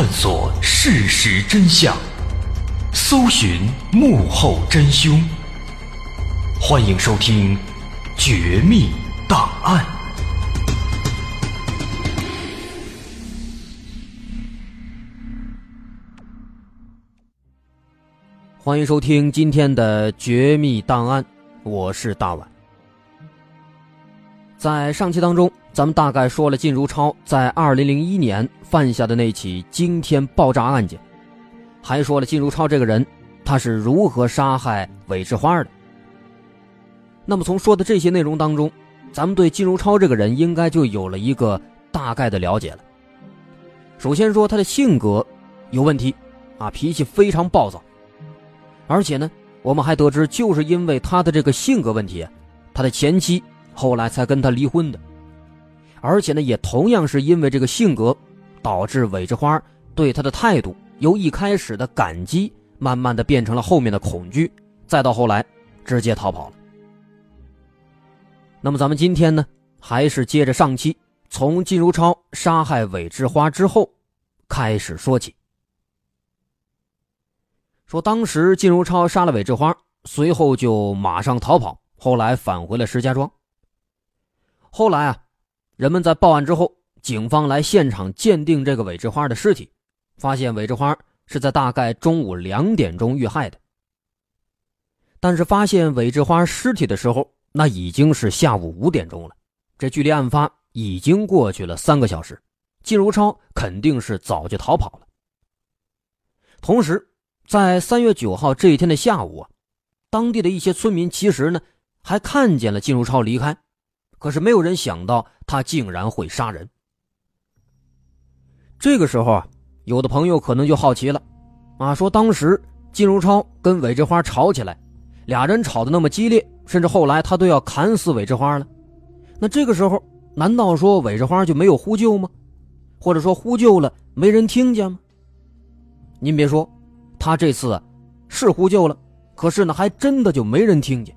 探索事实真相，搜寻幕后真凶。欢迎收听《绝密档案》。欢迎收听今天的《绝密档案》，我是大碗。在上期当中。咱们大概说了靳如超在2001年犯下的那起惊天爆炸案件，还说了靳如超这个人他是如何杀害韦志花的。那么从说的这些内容当中，咱们对靳如超这个人应该就有了一个大概的了解了。首先说他的性格有问题，啊，脾气非常暴躁，而且呢，我们还得知就是因为他的这个性格问题，他的前妻后来才跟他离婚的。而且呢，也同样是因为这个性格，导致韦志花对他的态度由一开始的感激，慢慢的变成了后面的恐惧，再到后来直接逃跑了。那么咱们今天呢，还是接着上期，从靳如超杀害韦志花之后开始说起。说当时靳如超杀了韦志花，随后就马上逃跑，后来返回了石家庄。后来啊。人们在报案之后，警方来现场鉴定这个韦志花的尸体，发现韦志花是在大概中午两点钟遇害的。但是发现韦志花尸体的时候，那已经是下午五点钟了，这距离案发已经过去了三个小时，靳如超肯定是早就逃跑了。同时，在三月九号这一天的下午啊，当地的一些村民其实呢还看见了靳如超离开。可是没有人想到他竟然会杀人。这个时候啊，有的朋友可能就好奇了，啊，说当时金如超跟韦志花吵起来，俩人吵得那么激烈，甚至后来他都要砍死韦志花了。那这个时候，难道说韦志花就没有呼救吗？或者说呼救了没人听见吗？您别说，他这次是呼救了，可是呢，还真的就没人听见。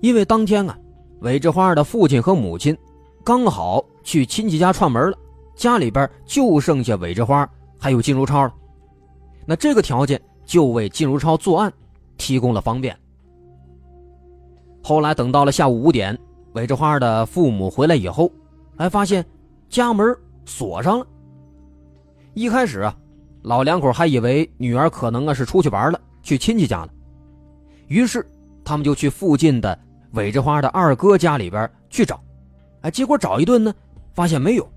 因为当天啊，韦志花的父亲和母亲刚好去亲戚家串门了，家里边就剩下韦志花还有金如超了。那这个条件就为金如超作案提供了方便。后来等到了下午五点，韦志花的父母回来以后，还发现家门锁上了。一开始啊，老两口还以为女儿可能啊是出去玩了，去亲戚家了，于是他们就去附近的。韦志花的二哥家里边去找，哎，结果找一顿呢，发现没有。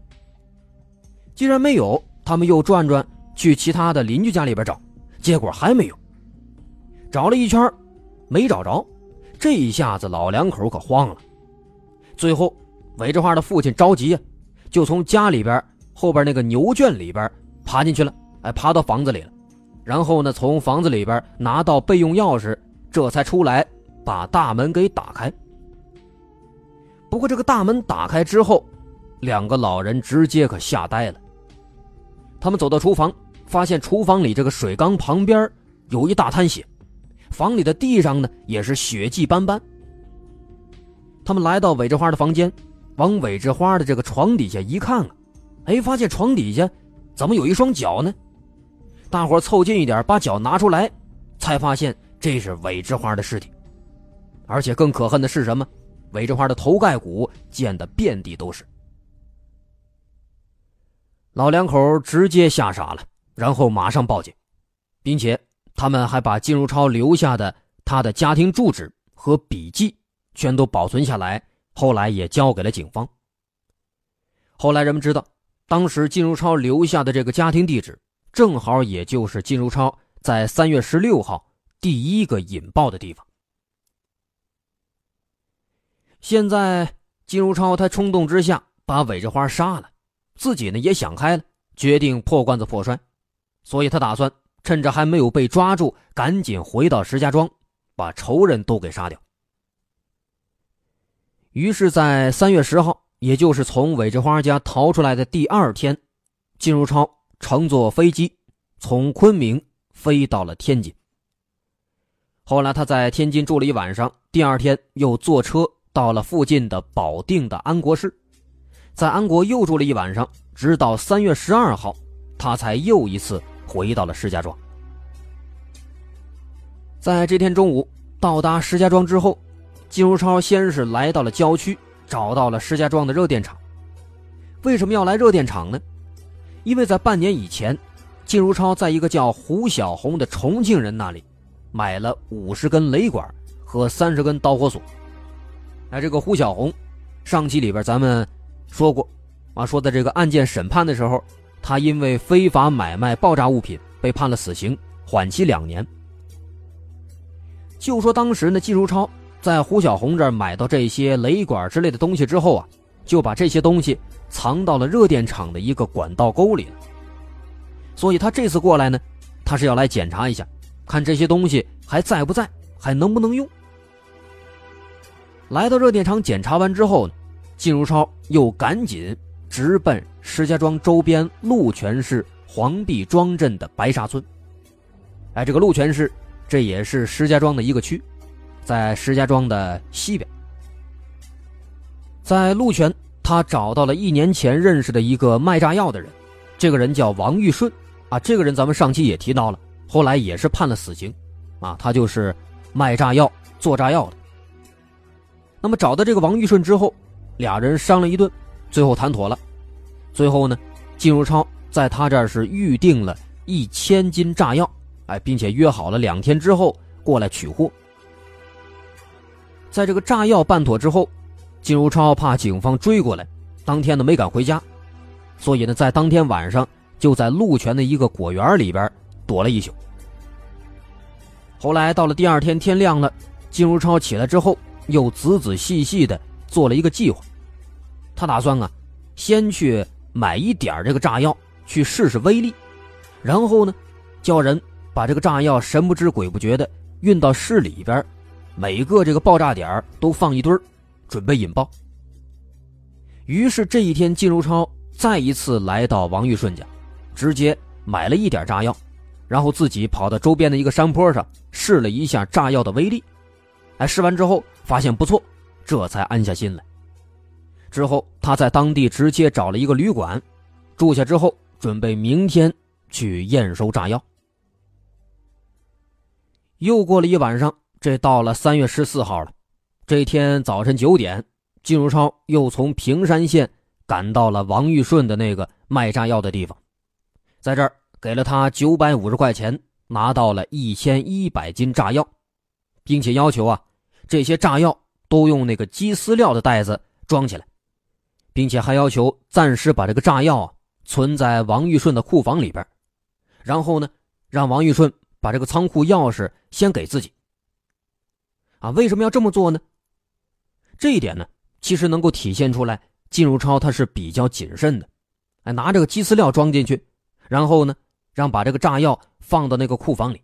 既然没有，他们又转转去其他的邻居家里边找，结果还没有。找了一圈，没找着，这一下子老两口可慌了。最后，韦志花的父亲着急呀，就从家里边后边那个牛圈里边爬进去了，哎，爬到房子里了，然后呢，从房子里边拿到备用钥匙，这才出来。把大门给打开。不过这个大门打开之后，两个老人直接可吓呆了。他们走到厨房，发现厨房里这个水缸旁边有一大滩血，房里的地上呢也是血迹斑斑。他们来到韦志花的房间，往韦志花的这个床底下一看啊，哎，发现床底下怎么有一双脚呢？大伙凑近一点，把脚拿出来，才发现这是韦志花的尸体。而且更可恨的是什么？韦志花的头盖骨溅得遍地都是。老两口直接吓傻了，然后马上报警，并且他们还把金如超留下的他的家庭住址和笔记全都保存下来，后来也交给了警方。后来人们知道，当时金如超留下的这个家庭地址，正好也就是金如超在三月十六号第一个引爆的地方。现在金如超他冲动之下把韦志花杀了，自己呢也想开了，决定破罐子破摔，所以他打算趁着还没有被抓住，赶紧回到石家庄，把仇人都给杀掉。于是，在三月十号，也就是从韦志花家逃出来的第二天，金如超乘坐飞机从昆明飞到了天津。后来他在天津住了一晚上，第二天又坐车。到了附近的保定的安国市，在安国又住了一晚上，直到三月十二号，他才又一次回到了石家庄。在这天中午到达石家庄之后，金如超先是来到了郊区，找到了石家庄的热电厂。为什么要来热电厂呢？因为在半年以前，金如超在一个叫胡小红的重庆人那里，买了五十根雷管和三十根导火索。哎，这个胡小红，上期里边咱们说过，啊，说的这个案件审判的时候，他因为非法买卖爆炸物品被判了死刑，缓期两年。就说当时呢，季如超在胡小红这儿买到这些雷管之类的东西之后啊，就把这些东西藏到了热电厂的一个管道沟里了。所以他这次过来呢，他是要来检查一下，看这些东西还在不在，还能不能用。来到热电厂检查完之后呢，靳如超又赶紧直奔石家庄周边鹿泉市黄壁庄镇的白沙村。哎，这个鹿泉市，这也是石家庄的一个区，在石家庄的西边。在鹿泉，他找到了一年前认识的一个卖炸药的人，这个人叫王玉顺，啊，这个人咱们上期也提到了，后来也是判了死刑，啊，他就是卖炸药、做炸药的。那么找到这个王玉顺之后，俩人商量一顿，最后谈妥了。最后呢，金如超在他这儿是预定了一千斤炸药，哎，并且约好了两天之后过来取货。在这个炸药办妥之后，金如超怕警方追过来，当天呢没敢回家，所以呢在当天晚上就在鹿泉的一个果园里边躲了一宿。后来到了第二天天亮了，金如超起来之后。又仔仔细细的做了一个计划，他打算啊，先去买一点这个炸药去试试威力，然后呢，叫人把这个炸药神不知鬼不觉的运到市里边，每个这个爆炸点都放一堆准备引爆。于是这一天，金如超再一次来到王玉顺家，直接买了一点炸药，然后自己跑到周边的一个山坡上试了一下炸药的威力。哎，试完之后发现不错，这才安下心来。之后他在当地直接找了一个旅馆住下，之后准备明天去验收炸药。又过了一晚上，这到了三月十四号了。这天早晨九点，金如超又从平山县赶到了王玉顺的那个卖炸药的地方，在这儿给了他九百五十块钱，拿到了一千一百斤炸药，并且要求啊，这些炸药都用那个鸡饲料的袋子装起来，并且还要求暂时把这个炸药啊存在王玉顺的库房里边，然后呢，让王玉顺把这个仓库钥匙先给自己。啊，为什么要这么做呢？这一点呢，其实能够体现出来，靳如超他是比较谨慎的，哎，拿这个鸡饲料装进去，然后呢，让把这个炸药放到那个库房里，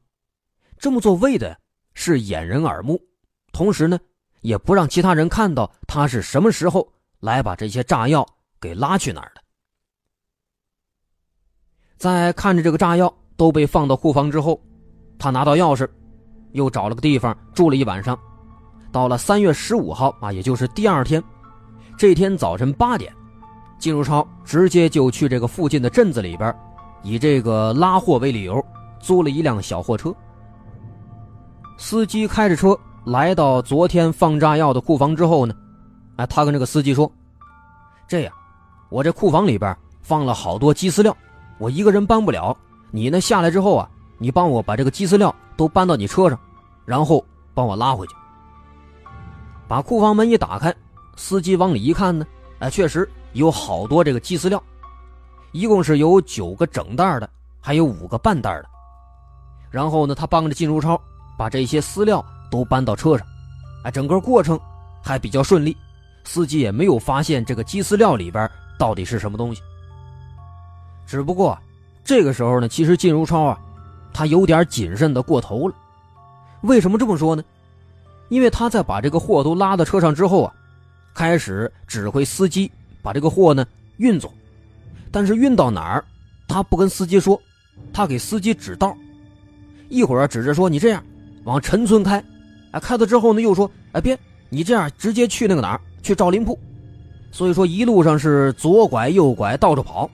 这么做为的是掩人耳目，同时呢，也不让其他人看到他是什么时候来把这些炸药给拉去哪儿的。在看着这个炸药都被放到库房之后，他拿到钥匙，又找了个地方住了一晚上。到了三月十五号啊，也就是第二天，这天早晨八点，金如超直接就去这个附近的镇子里边，以这个拉货为理由，租了一辆小货车。司机开着车来到昨天放炸药的库房之后呢，哎，他跟这个司机说：“这样，我这库房里边放了好多鸡饲料，我一个人搬不了，你呢下来之后啊，你帮我把这个鸡饲料都搬到你车上，然后帮我拉回去。”把库房门一打开，司机往里一看呢，哎，确实有好多这个鸡饲料，一共是有九个整袋的，还有五个半袋的。然后呢，他帮着金如超把这些饲料都搬到车上，哎，整个过程还比较顺利，司机也没有发现这个鸡饲料里边到底是什么东西。只不过这个时候呢，其实金如超啊，他有点谨慎的过头了。为什么这么说呢？因为他在把这个货都拉到车上之后啊，开始指挥司机把这个货呢运走，但是运到哪儿，他不跟司机说，他给司机指道，一会儿指着说你这样往陈村开，哎，开到之后呢又说，哎别，你这样直接去那个哪儿去赵林铺，所以说一路上是左拐右拐到处跑，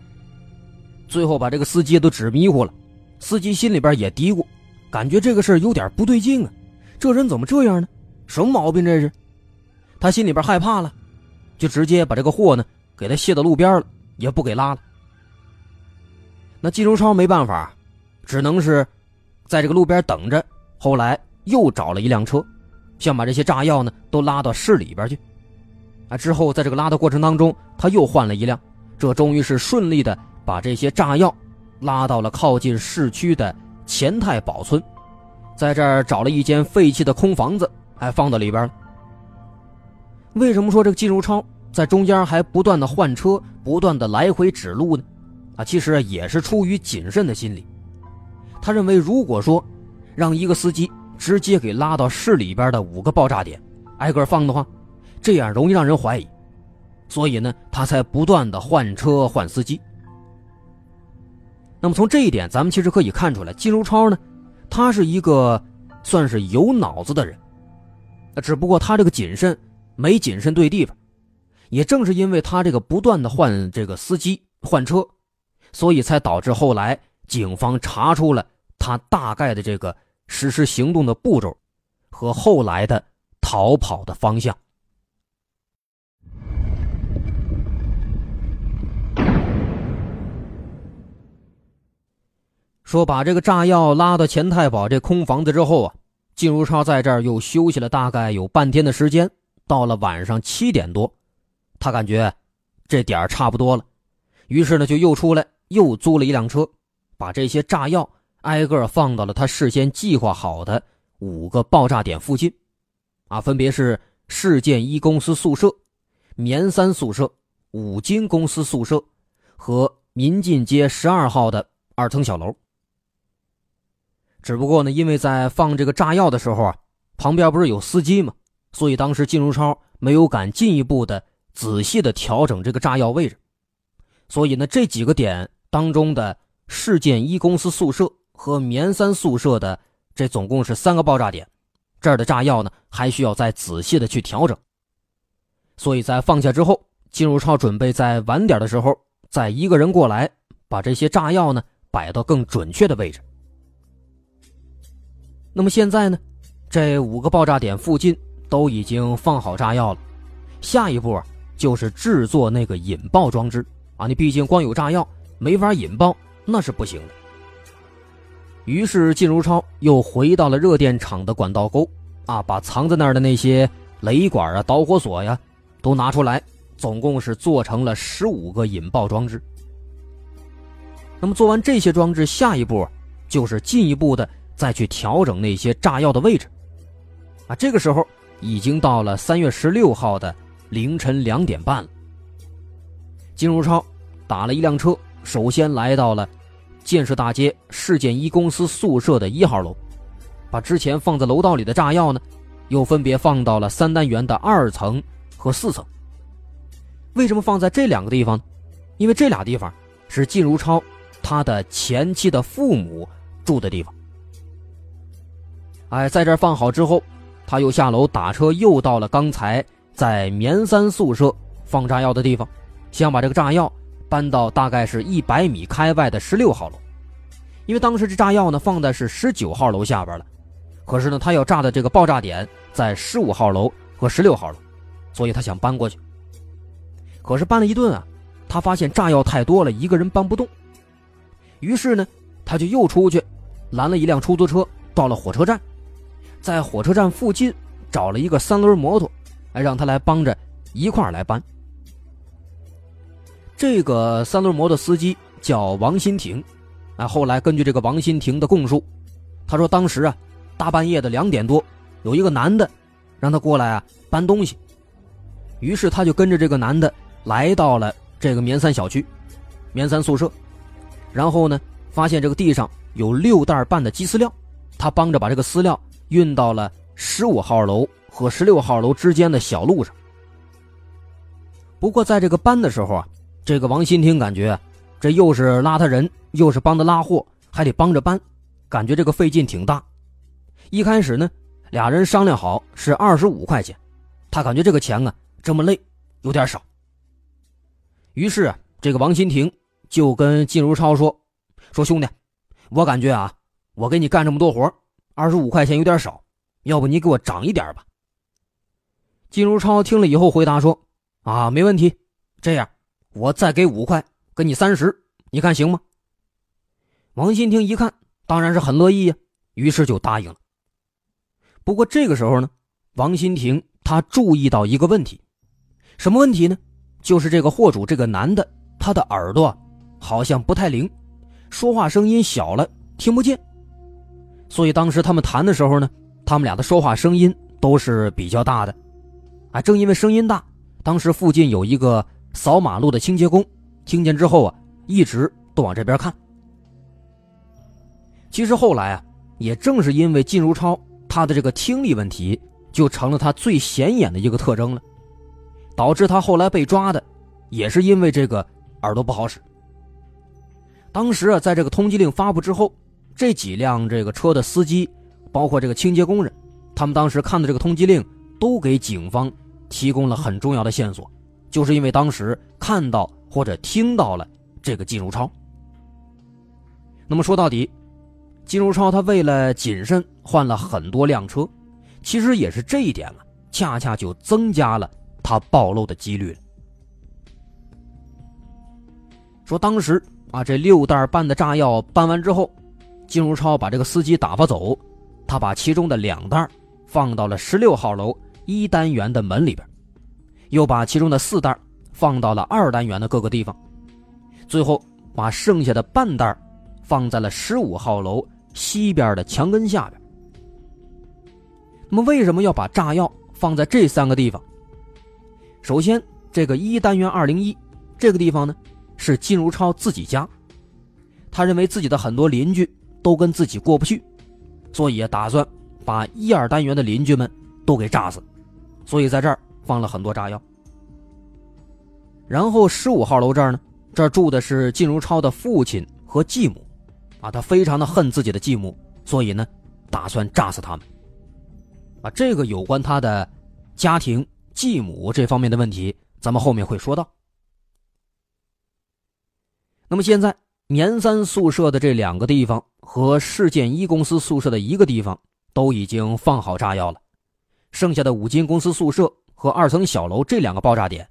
最后把这个司机都指迷糊了，司机心里边也嘀咕，感觉这个事有点不对劲啊，这人怎么这样呢？什么毛病这是？他心里边害怕了，就直接把这个货呢给他卸到路边了，也不给拉了。那季如超没办法，只能是在这个路边等着。后来又找了一辆车，想把这些炸药呢都拉到市里边去。啊，之后在这个拉的过程当中，他又换了一辆，这终于是顺利的把这些炸药拉到了靠近市区的前太保村，在这儿找了一间废弃的空房子。还放到里边了。为什么说这个金如超在中间还不断的换车，不断的来回指路呢？啊，其实也是出于谨慎的心理。他认为，如果说让一个司机直接给拉到市里边的五个爆炸点，挨个放的话，这样容易让人怀疑。所以呢，他才不断的换车换司机。那么从这一点，咱们其实可以看出来，金如超呢，他是一个算是有脑子的人。只不过他这个谨慎没谨慎对地方，也正是因为他这个不断的换这个司机换车，所以才导致后来警方查出了他大概的这个实施行动的步骤和后来的逃跑的方向。说把这个炸药拉到钱太保这空房子之后啊。靳如超在这儿又休息了大概有半天的时间，到了晚上七点多，他感觉这点儿差不多了，于是呢就又出来又租了一辆车，把这些炸药挨个放到了他事先计划好的五个爆炸点附近，啊，分别是市建一公司宿舍、棉三宿舍、五金公司宿舍和民进街十二号的二层小楼。只不过呢，因为在放这个炸药的时候啊，旁边不是有司机吗？所以当时金如超没有敢进一步的仔细的调整这个炸药位置。所以呢，这几个点当中的市建一公司宿舍和棉三宿舍的这总共是三个爆炸点，这儿的炸药呢还需要再仔细的去调整。所以在放下之后，金如超准备在晚点的时候再一个人过来，把这些炸药呢摆到更准确的位置。那么现在呢，这五个爆炸点附近都已经放好炸药了，下一步啊就是制作那个引爆装置啊！你毕竟光有炸药没法引爆，那是不行的。于是靳如超又回到了热电厂的管道沟啊，把藏在那儿的那些雷管啊、导火索呀都拿出来，总共是做成了十五个引爆装置。那么做完这些装置，下一步就是进一步的。再去调整那些炸药的位置，啊，这个时候已经到了三月十六号的凌晨两点半了。金如超打了一辆车，首先来到了建设大街市建一公司宿舍的一号楼，把之前放在楼道里的炸药呢，又分别放到了三单元的二层和四层。为什么放在这两个地方呢？因为这俩地方是靳如超他的前妻的父母住的地方。哎，在这放好之后，他又下楼打车，又到了刚才在棉三宿舍放炸药的地方，想把这个炸药搬到大概是一百米开外的十六号楼，因为当时这炸药呢放的是十九号楼下边了，可是呢他要炸的这个爆炸点在十五号楼和十六号楼，所以他想搬过去。可是搬了一顿啊，他发现炸药太多了，一个人搬不动，于是呢他就又出去拦了一辆出租车，到了火车站。在火车站附近找了一个三轮摩托，哎，让他来帮着一块儿来搬。这个三轮摩托司机叫王新亭，啊，后来根据这个王新亭的供述，他说当时啊，大半夜的两点多，有一个男的让他过来啊搬东西，于是他就跟着这个男的来到了这个棉三小区，棉三宿舍，然后呢，发现这个地上有六袋半的鸡饲料，他帮着把这个饲料。运到了十五号楼和十六号楼之间的小路上。不过，在这个搬的时候啊，这个王新亭感觉这又是拉他人，又是帮他拉货，还得帮着搬，感觉这个费劲挺大。一开始呢，俩人商量好是二十五块钱，他感觉这个钱啊这么累，有点少。于是啊，这个王新亭就跟靳如超说：“说兄弟，我感觉啊，我给你干这么多活。”二十五块钱有点少，要不你给我涨一点吧。金如超听了以后回答说：“啊，没问题，这样我再给五块，给你三十，你看行吗？”王新听一看，当然是很乐意呀，于是就答应了。不过这个时候呢，王新亭他注意到一个问题，什么问题呢？就是这个货主这个男的，他的耳朵好像不太灵，说话声音小了，听不见。所以当时他们谈的时候呢，他们俩的说话声音都是比较大的，啊，正因为声音大，当时附近有一个扫马路的清洁工，听见之后啊，一直都往这边看。其实后来啊，也正是因为靳如超他的这个听力问题，就成了他最显眼的一个特征了，导致他后来被抓的，也是因为这个耳朵不好使。当时啊，在这个通缉令发布之后。这几辆这个车的司机，包括这个清洁工人，他们当时看的这个通缉令，都给警方提供了很重要的线索，就是因为当时看到或者听到了这个金如超。那么说到底，金如超他为了谨慎换了很多辆车，其实也是这一点了，恰恰就增加了他暴露的几率了。说当时啊，这六袋半的炸药搬完之后。金如超把这个司机打发走，他把其中的两袋放到了十六号楼一单元的门里边，又把其中的四袋放到了二单元的各个地方，最后把剩下的半袋放在了十五号楼西边的墙根下边。那么，为什么要把炸药放在这三个地方？首先，这个一单元二零一这个地方呢，是金如超自己家，他认为自己的很多邻居。都跟自己过不去，所以打算把一二单元的邻居们都给炸死，所以在这儿放了很多炸药。然后十五号楼这儿呢，这儿住的是靳如超的父亲和继母，啊，他非常的恨自己的继母，所以呢，打算炸死他们。啊，这个有关他的家庭、继母这方面的问题，咱们后面会说到。那么现在，棉三宿舍的这两个地方和市建一公司宿舍的一个地方都已经放好炸药了，剩下的五金公司宿舍和二层小楼这两个爆炸点，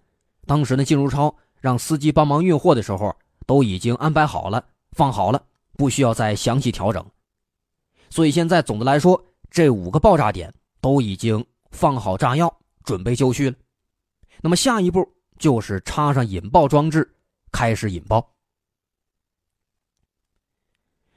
当时呢，靳如超让司机帮忙运货的时候，都已经安排好了，放好了，不需要再详细调整。所以现在总的来说，这五个爆炸点都已经放好炸药，准备就绪了。那么下一步就是插上引爆装置，开始引爆。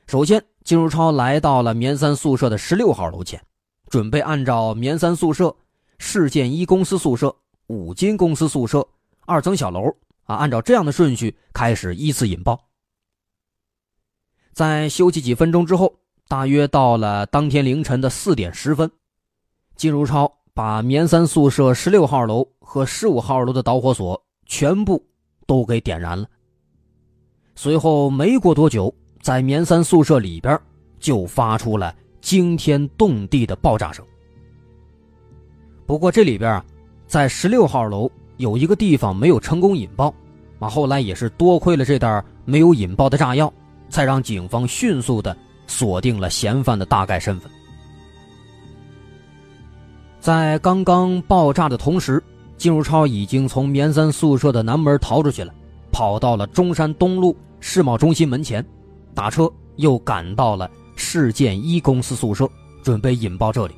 首先，金如超来到了棉三宿舍的十六号楼前，准备按照棉三宿舍、市建一公司宿舍、五金公司宿舍二层小楼啊，按照这样的顺序开始依次引爆。在休息几分钟之后，大约到了当天凌晨的四点十分，金如超把棉三宿舍十六号楼和十五号楼的导火索全部都给点燃了。随后没过多久。在棉三宿舍里边，就发出了惊天动地的爆炸声。不过这里边啊，在十六号楼有一个地方没有成功引爆，啊，后来也是多亏了这袋没有引爆的炸药，才让警方迅速的锁定了嫌犯的大概身份。在刚刚爆炸的同时，金如超已经从棉三宿舍的南门逃出去了，跑到了中山东路世贸中心门前。打车又赶到了市建一公司宿舍，准备引爆这里。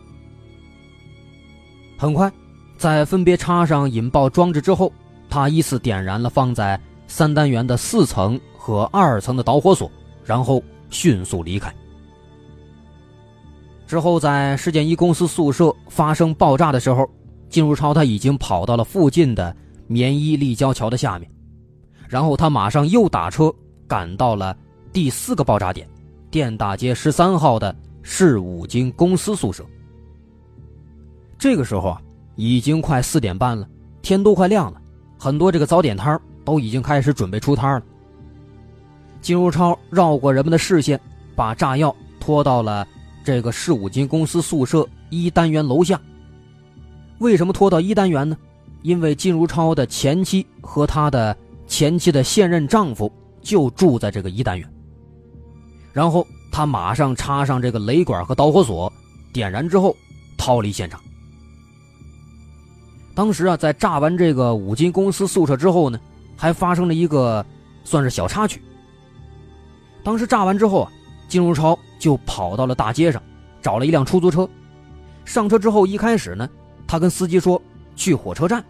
很快，在分别插上引爆装置之后，他依次点燃了放在三单元的四层和二层的导火索，然后迅速离开。之后，在事件一公司宿舍发生爆炸的时候，金如超他已经跑到了附近的棉衣立交桥的下面，然后他马上又打车赶到了。第四个爆炸点，电大街十三号的市五金公司宿舍。这个时候啊，已经快四点半了，天都快亮了，很多这个早点摊都已经开始准备出摊了。金如超绕过人们的视线，把炸药拖到了这个市五金公司宿舍一单元楼下。为什么拖到一单元呢？因为金如超的前妻和他的前妻的现任丈夫就住在这个一单元。然后他马上插上这个雷管和导火索，点燃之后逃离现场。当时啊，在炸完这个五金公司宿舍之后呢，还发生了一个算是小插曲。当时炸完之后啊，金如超就跑到了大街上，找了一辆出租车。上车之后，一开始呢，他跟司机说去火车站。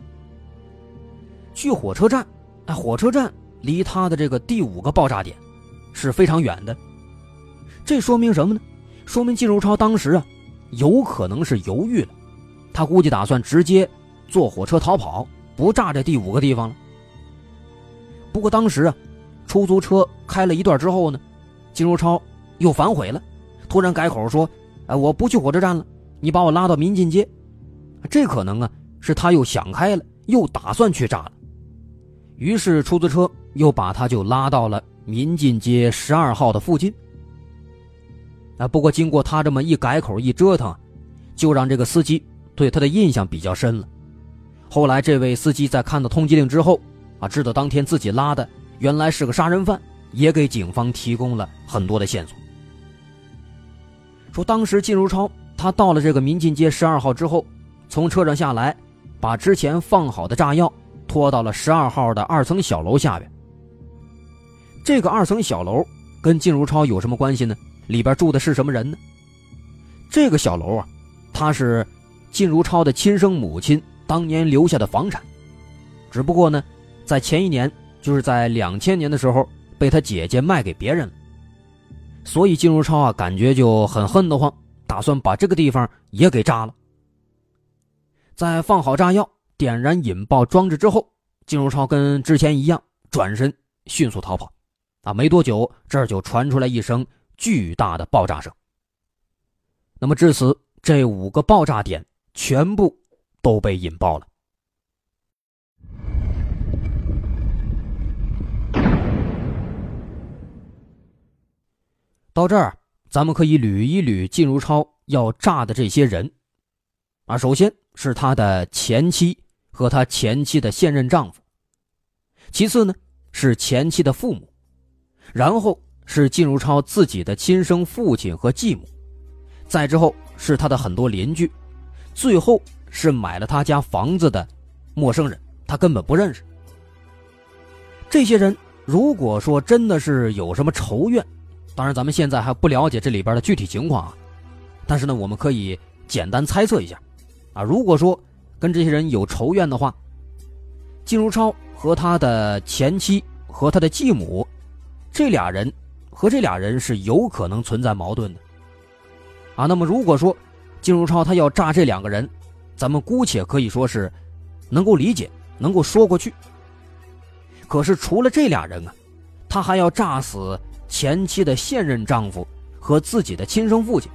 去火车站，哎，火车站离他的这个第五个爆炸点是非常远的。这说明什么呢？说明金如超当时啊，有可能是犹豫了，他估计打算直接坐火车逃跑，不炸这第五个地方了。不过当时啊，出租车开了一段之后呢，金如超又反悔了，突然改口说：“哎，我不去火车站了，你把我拉到民进街。”这可能啊是他又想开了，又打算去炸了。于是出租车又把他就拉到了民进街十二号的附近。啊，不过经过他这么一改口一折腾，就让这个司机对他的印象比较深了。后来这位司机在看到通缉令之后，啊，知道当天自己拉的原来是个杀人犯，也给警方提供了很多的线索。说当时靳如超他到了这个民进街十二号之后，从车上下来，把之前放好的炸药拖到了十二号的二层小楼下边。这个二层小楼跟靳如超有什么关系呢？里边住的是什么人呢？这个小楼啊，他是靳如超的亲生母亲当年留下的房产，只不过呢，在前一年，就是在两千年的时候，被他姐姐卖给别人了。所以靳如超啊，感觉就很恨得慌，打算把这个地方也给炸了。在放好炸药、点燃引爆装置之后，靳如超跟之前一样，转身迅速逃跑。啊，没多久，这儿就传出来一声。巨大的爆炸声。那么至此，这五个爆炸点全部都被引爆了。到这儿，咱们可以捋一捋靳如超要炸的这些人。啊，首先是他的前妻和他前妻的现任丈夫，其次呢是前妻的父母，然后是靳如超自己的亲生父亲和继母，再之后是他的很多邻居，最后是买了他家房子的陌生人，他根本不认识。这些人如果说真的是有什么仇怨，当然咱们现在还不了解这里边的具体情况啊，但是呢，我们可以简单猜测一下，啊，如果说跟这些人有仇怨的话，靳如超和他的前妻和他的继母，这俩人和这俩人是有可能存在矛盾的，啊，那么如果说靳如超他要炸这两个人，咱们姑且可以说是能够理解，能够说过去。可是除了这俩人啊，他还要炸死前妻的现任丈夫和自己的亲生父亲，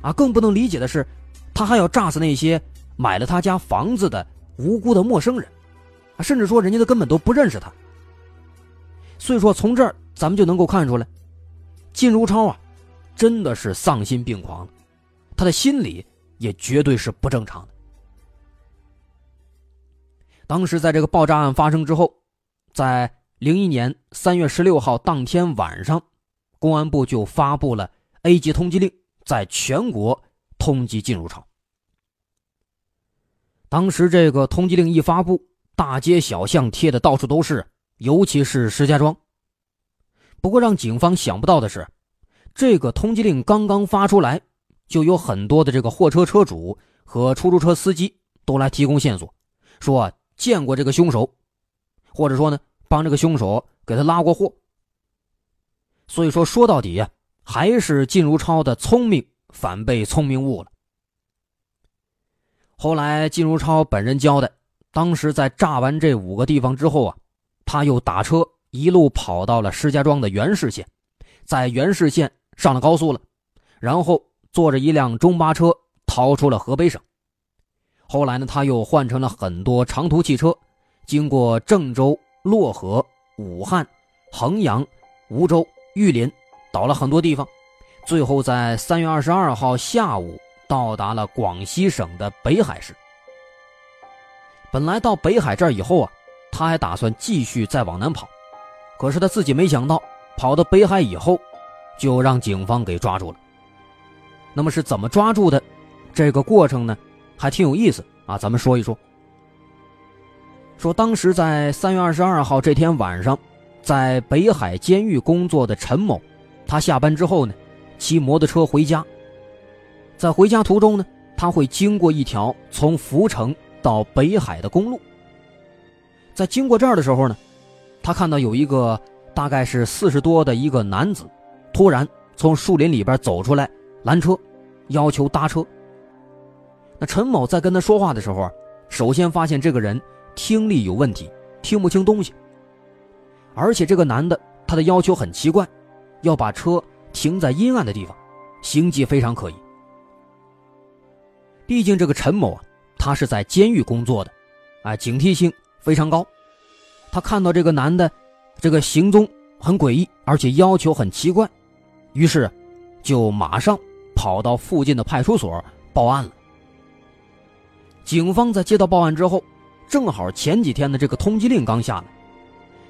啊，更不能理解的是，他还要炸死那些买了他家房子的无辜的陌生人，啊，甚至说人家都根本都不认识他。所以说，从这儿咱们就能够看出来，靳如超啊，真的是丧心病狂，他的心理也绝对是不正常的。当时在这个爆炸案发生之后。在零一年三月十六号当天晚上，公安部就发布了 A 级通缉令，在全国通缉靳如超。当时这个通缉令一发布，大街小巷贴的到处都是，尤其是石家庄。不过让警方想不到的是，这个通缉令刚刚发出来，就有很多的这个货车车主和出租车司机都来提供线索，说见过这个凶手。或者说呢，帮这个凶手给他拉过货。所以说，说到底呀，还是靳如超的聪明反被聪明误了。后来，靳如超本人交代，当时在炸完这五个地方之后啊，他又打车一路跑到了石家庄的元市县，在元市县上了高速了，然后坐着一辆中巴车逃出了河北省。后来呢，他又换成了很多长途汽车。经过郑州、漯河、武汉、衡阳、梧州、玉林，倒了很多地方，最后在三月二十二号下午到达了广西省的北海市。本来到北海这儿以后啊，他还打算继续再往南跑，可是他自己没想到，跑到北海以后，就让警方给抓住了。那么是怎么抓住的？这个过程呢，还挺有意思啊，咱们说一说。说当时在三月二十二号这天晚上，在北海监狱工作的陈某，他下班之后呢，骑摩托车回家。在回家途中呢，他会经过一条从福城到北海的公路。在经过这儿的时候呢，他看到有一个大概是四十多的一个男子，突然从树林里边走出来拦车，要求搭车。那陈某在跟他说话的时候啊，首先发现这个人。听力有问题，听不清东西。而且这个男的，他的要求很奇怪，要把车停在阴暗的地方，行迹非常可疑。毕竟这个陈某啊，他是在监狱工作的，啊，警惕性非常高。他看到这个男的，这个行踪很诡异，而且要求很奇怪，于是就马上跑到附近的派出所报案了。警方在接到报案之后。正好前几天的这个通缉令刚下来，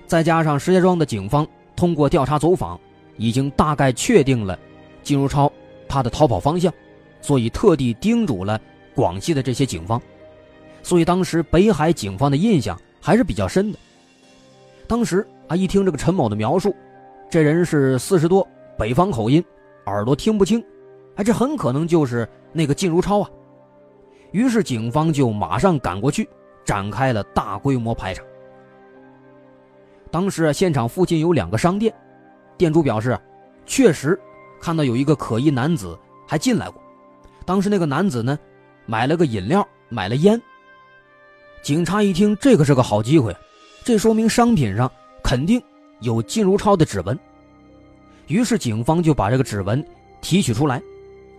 再加上石家庄的警方通过调查走访，已经大概确定了金如超他的逃跑方向，所以特地叮嘱了广西的这些警方。所以当时北海警方的印象还是比较深的。当时啊，一听这个陈某的描述，这人是四十多，北方口音，耳朵听不清，哎，这很可能就是那个靳如超啊。于是警方就马上赶过去。展开了大规模排查。当时啊，现场附近有两个商店，店主表示，确实看到有一个可疑男子还进来过。当时那个男子呢，买了个饮料，买了烟。警察一听，这可是个好机会，这说明商品上肯定有靳如超的指纹。于是警方就把这个指纹提取出来，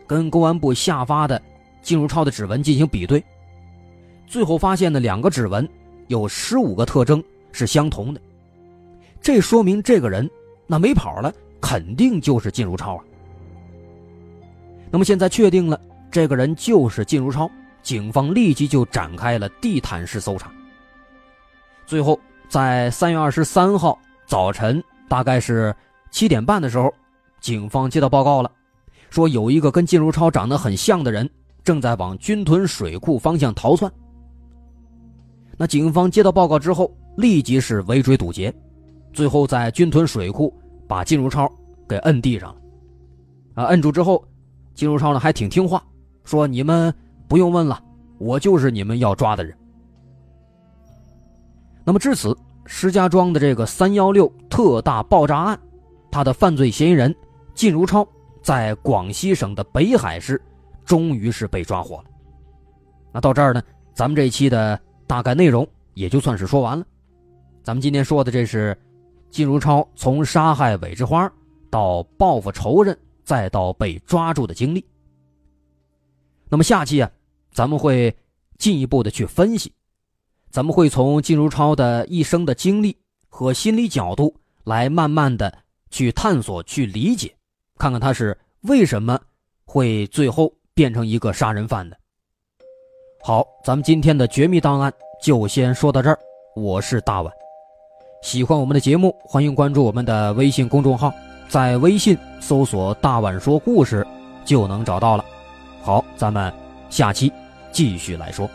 跟公安部下发的靳如超的指纹进行比对。最后发现的两个指纹有十五个特征是相同的，这说明这个人那没跑了，肯定就是靳如超啊！那么现在确定了，这个人就是靳如超，警方立即就展开了地毯式搜查。最后，在三月二十三号早晨，大概是七点半的时候，警方接到报告了，说有一个跟靳如超长得很像的人正在往军屯水库方向逃窜。那警方接到报告之后，立即是围追堵截，最后在军屯水库把靳如超给摁地上了。啊，摁住之后，靳如超呢还挺听话，说：“你们不用问了，我就是你们要抓的人。”那么至此，石家庄的这个“三幺六”特大爆炸案，他的犯罪嫌疑人靳如超在广西省的北海市，终于是被抓获了。那到这儿呢，咱们这一期的。大概内容也就算是说完了。咱们今天说的这是金如超从杀害韦之花到报复仇人，再到被抓住的经历。那么下期啊，咱们会进一步的去分析，咱们会从金如超的一生的经历和心理角度来慢慢的去探索、去理解，看看他是为什么会最后变成一个杀人犯的。好，咱们今天的绝密档案就先说到这儿。我是大碗，喜欢我们的节目，欢迎关注我们的微信公众号，在微信搜索“大碗说故事”就能找到了。好，咱们下期继续来说。